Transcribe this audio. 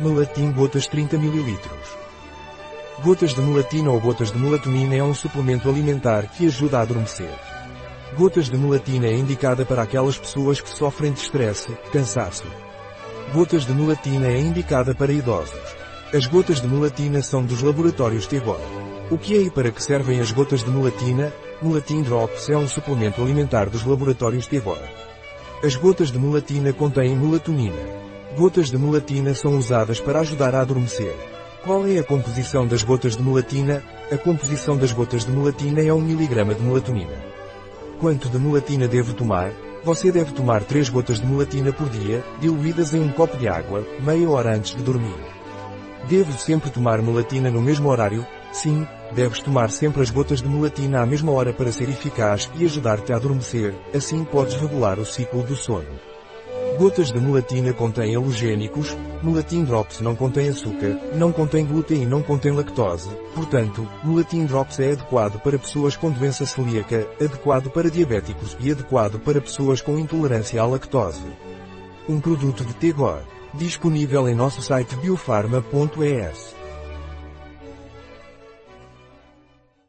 Melatin Gotas 30 ml. Gotas de melatina ou gotas de melatonina é um suplemento alimentar que ajuda a adormecer. Gotas de melatina é indicada para aquelas pessoas que sofrem de estresse, cansaço. Gotas de melatina é indicada para idosos. As gotas de melatina são dos laboratórios Tegor. O que é e para que servem as gotas de melatina? Melatin Drops é um suplemento alimentar dos laboratórios Tegor. As gotas de melatina contêm melatonina. Gotas de melatina são usadas para ajudar a adormecer. Qual é a composição das gotas de melatina? A composição das gotas de melatina é 1 mg de melatonina. Quanto de melatina devo tomar? Você deve tomar 3 gotas de melatina por dia, diluídas em um copo de água, meia hora antes de dormir. Devo sempre tomar melatina no mesmo horário? Sim, deves tomar sempre as gotas de melatina à mesma hora para ser eficaz e ajudar-te a adormecer, assim podes regular o ciclo do sono. Gotas de melatina contêm halogénicos, Melatin Drops não contém açúcar, não contém glúten e não contém lactose, portanto, Melatin Drops é adequado para pessoas com doença celíaca, adequado para diabéticos e adequado para pessoas com intolerância à lactose. Um produto de Tegor. Disponível em nosso site biofarma.es.